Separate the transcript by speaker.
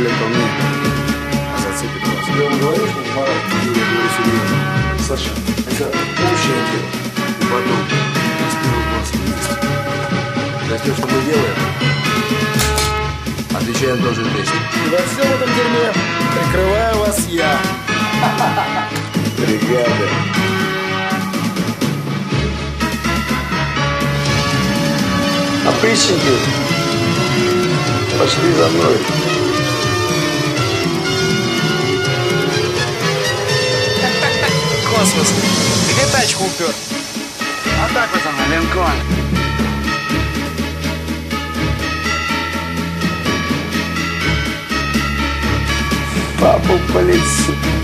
Speaker 1: ленту мне, а зацепит вас.
Speaker 2: Я вам говорю, что Марат,
Speaker 1: Юрий, говорю серьезно.
Speaker 2: Саша, это общее дело.
Speaker 1: И потом, с первого класса вместе. За все, что мы делаем, отвечаем тоже вместе.
Speaker 2: И во всем этом дерьме прикрываю вас я.
Speaker 1: Бригада.
Speaker 2: Опричники, пошли за мной.
Speaker 3: Космос. Где тачку упер?
Speaker 4: А так вот она, Линкольн.
Speaker 2: Папу по лицу.